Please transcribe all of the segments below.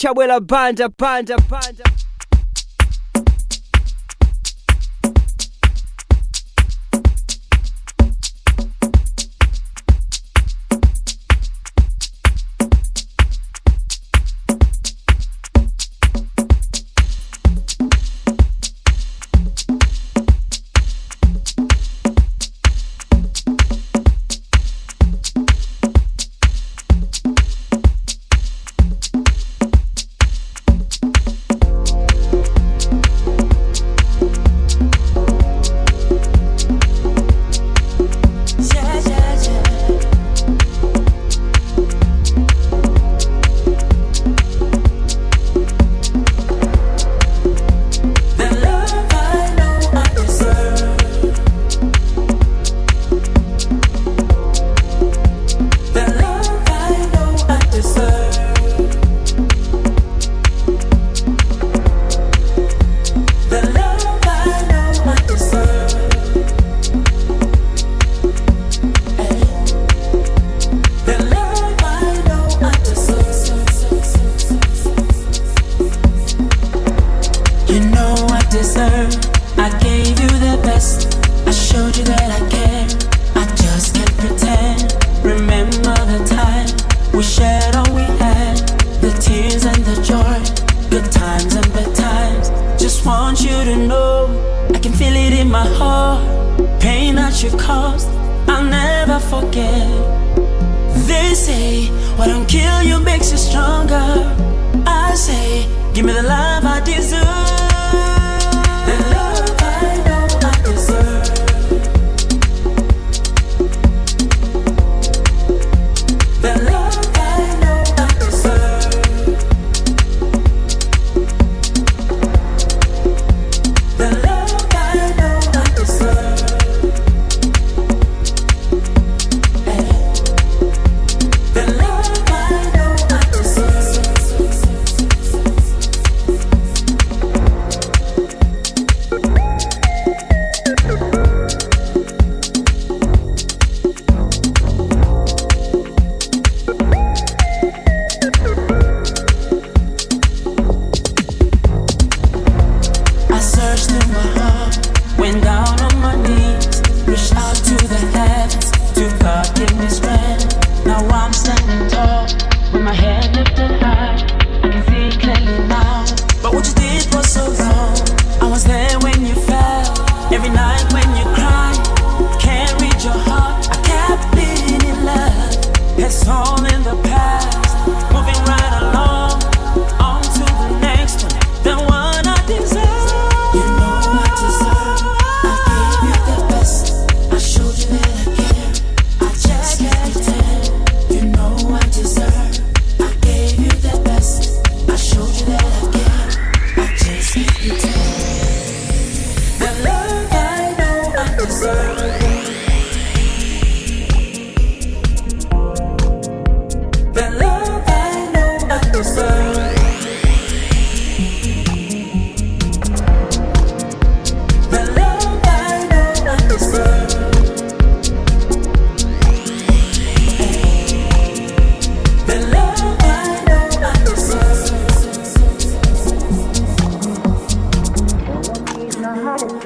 Chawela Banda Banda Banda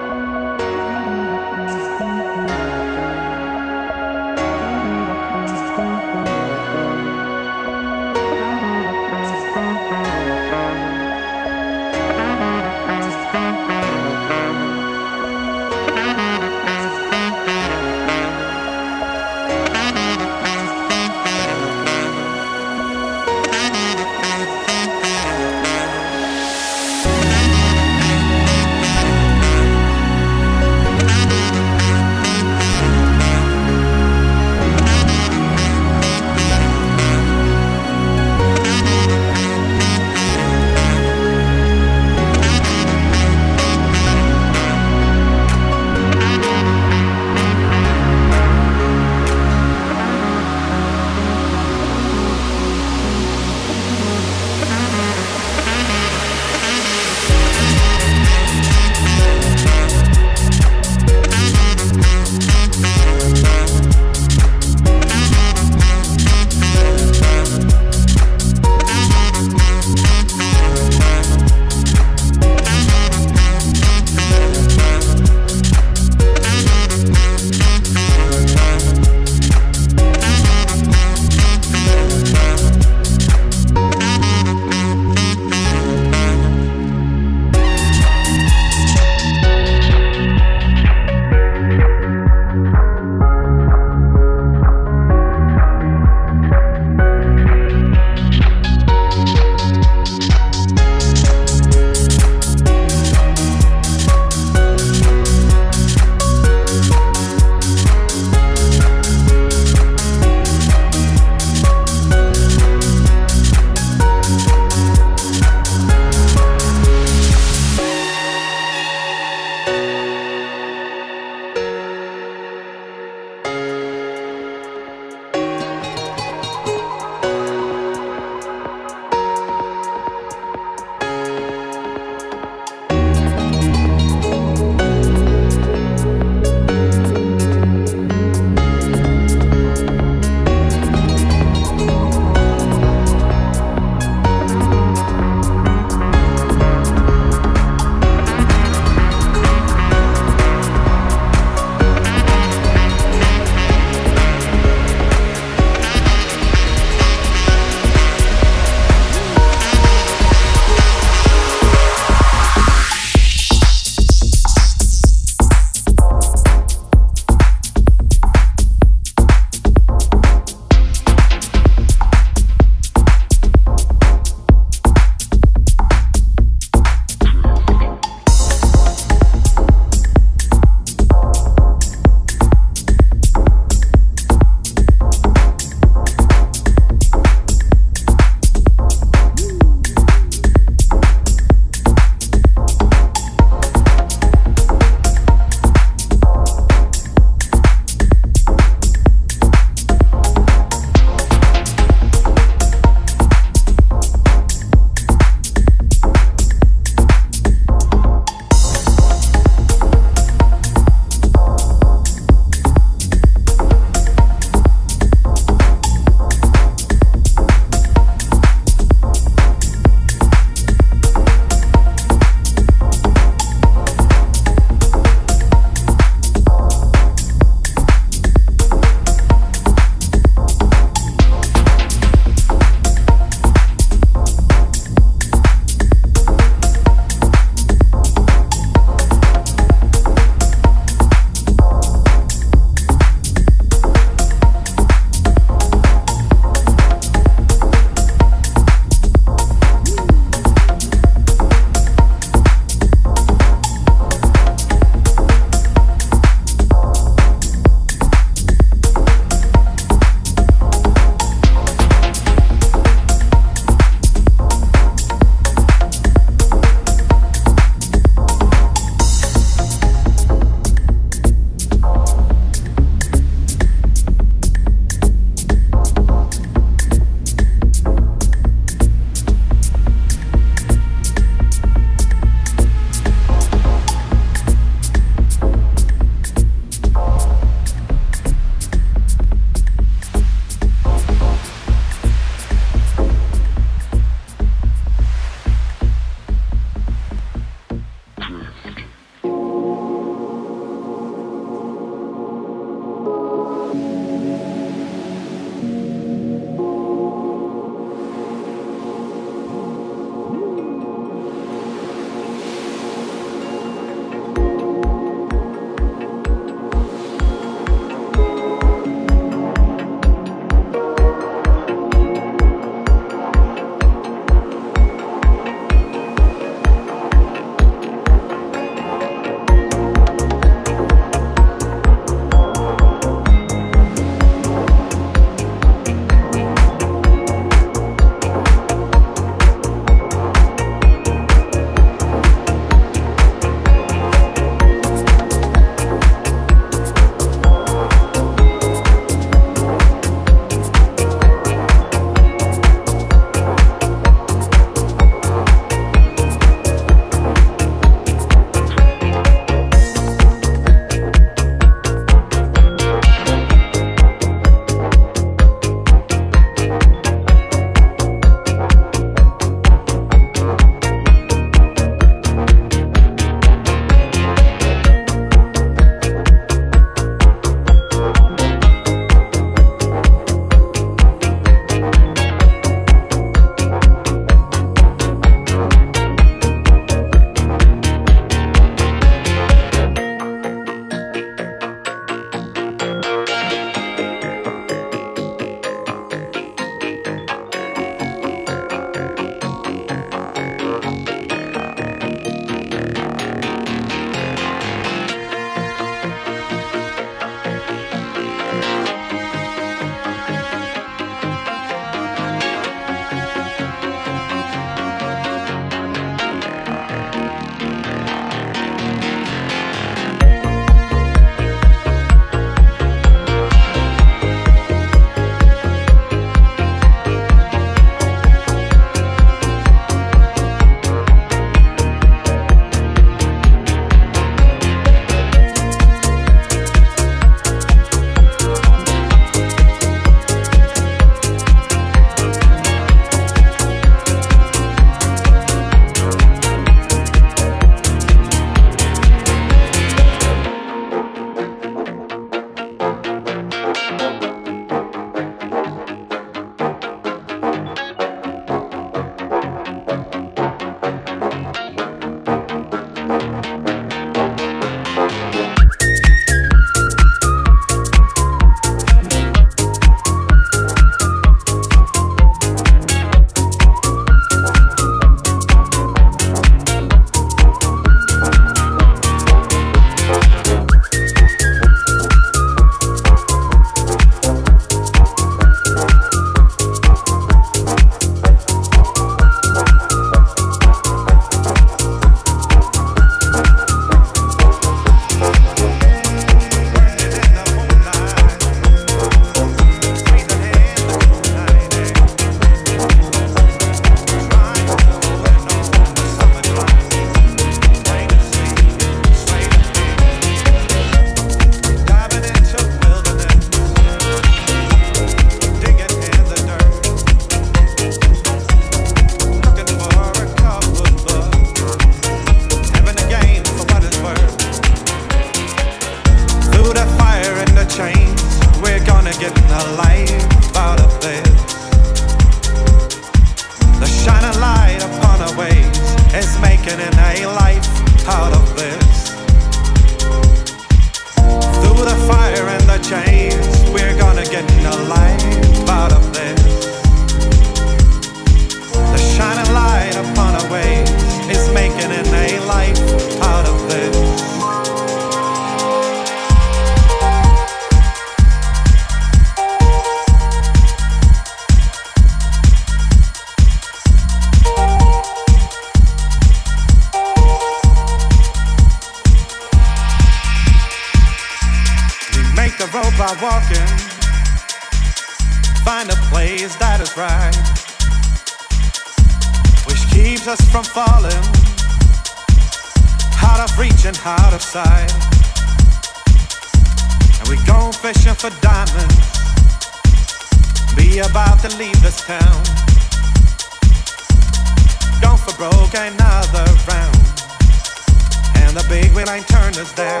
there.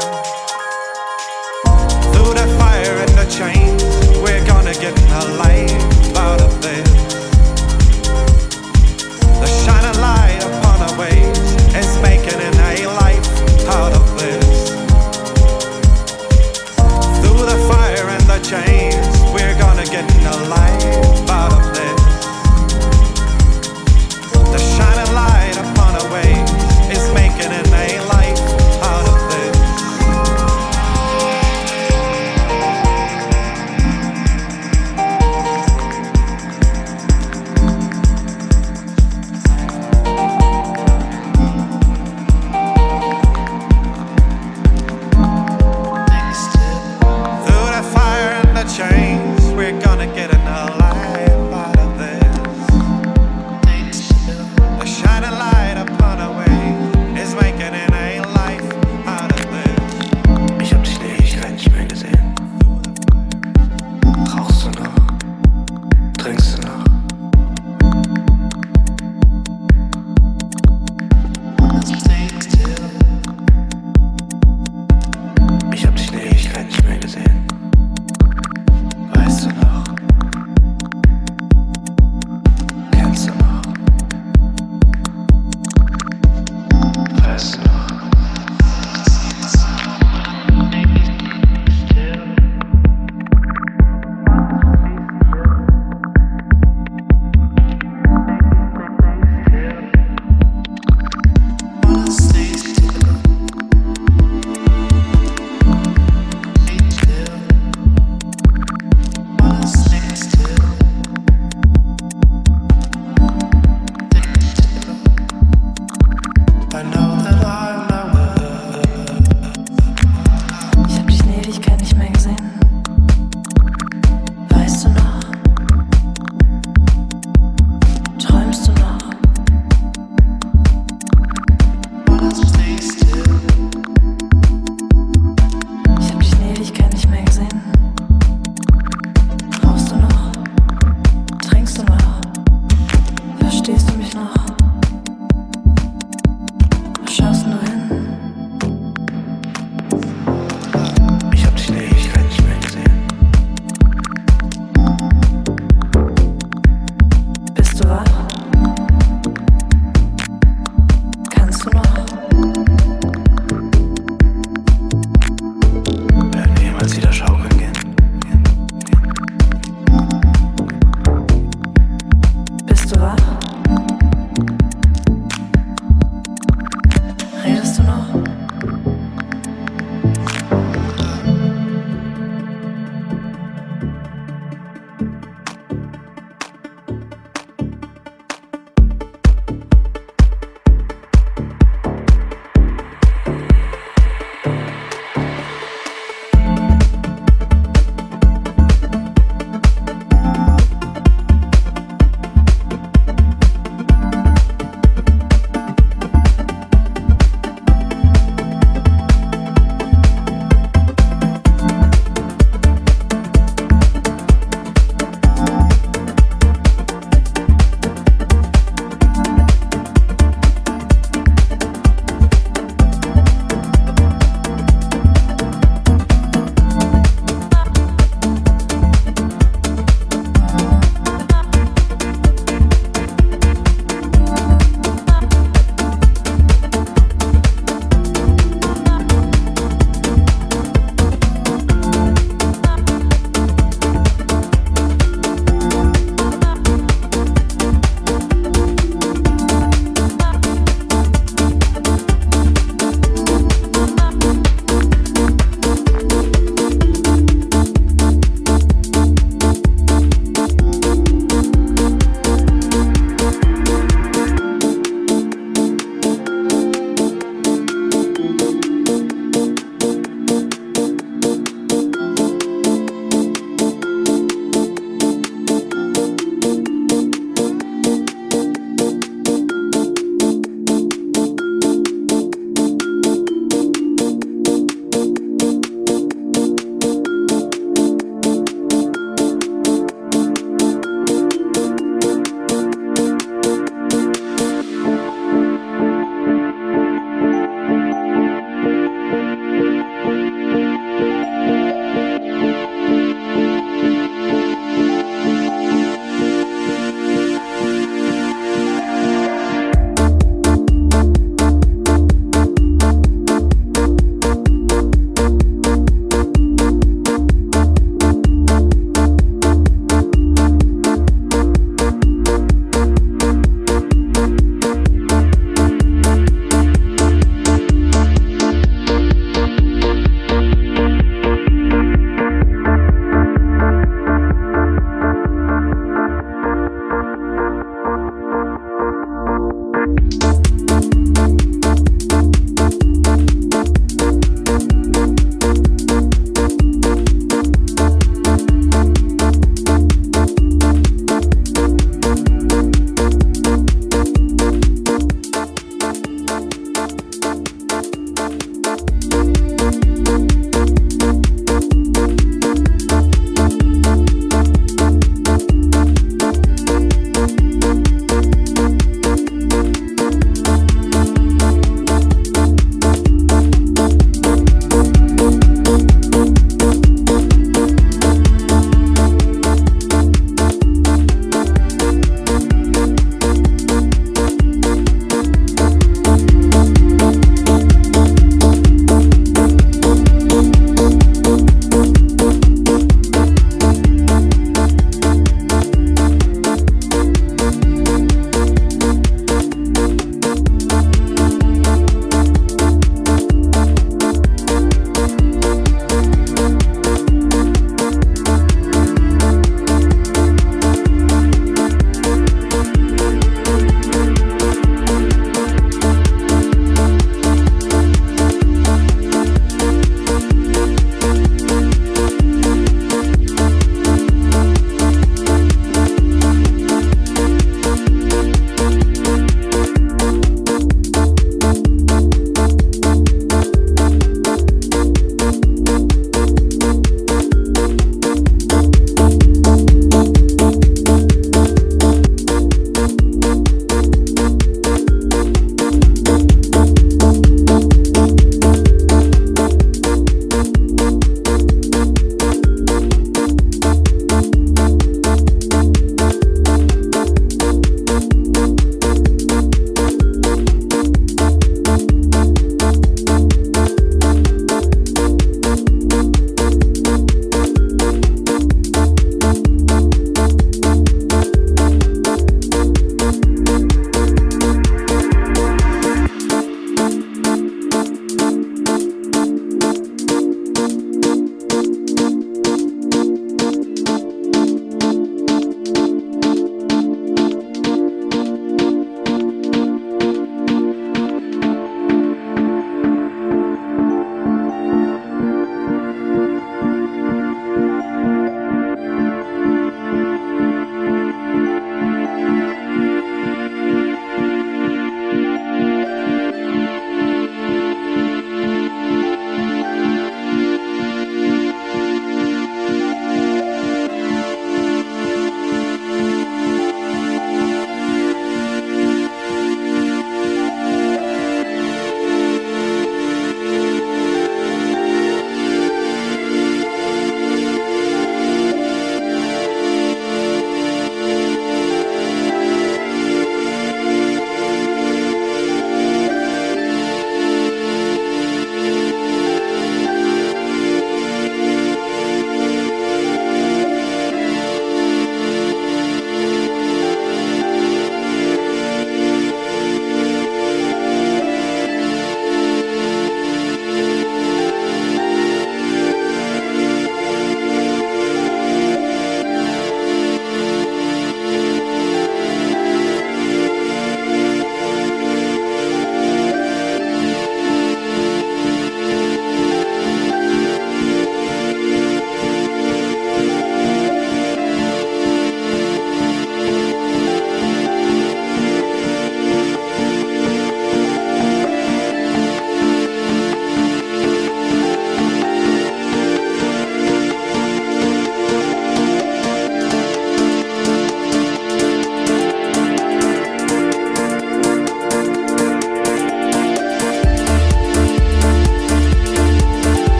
Through the fire and the chains, we're gonna get our life out of this.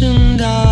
生的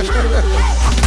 hey!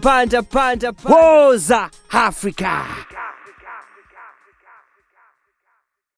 Banda Banda Banda Woza Africa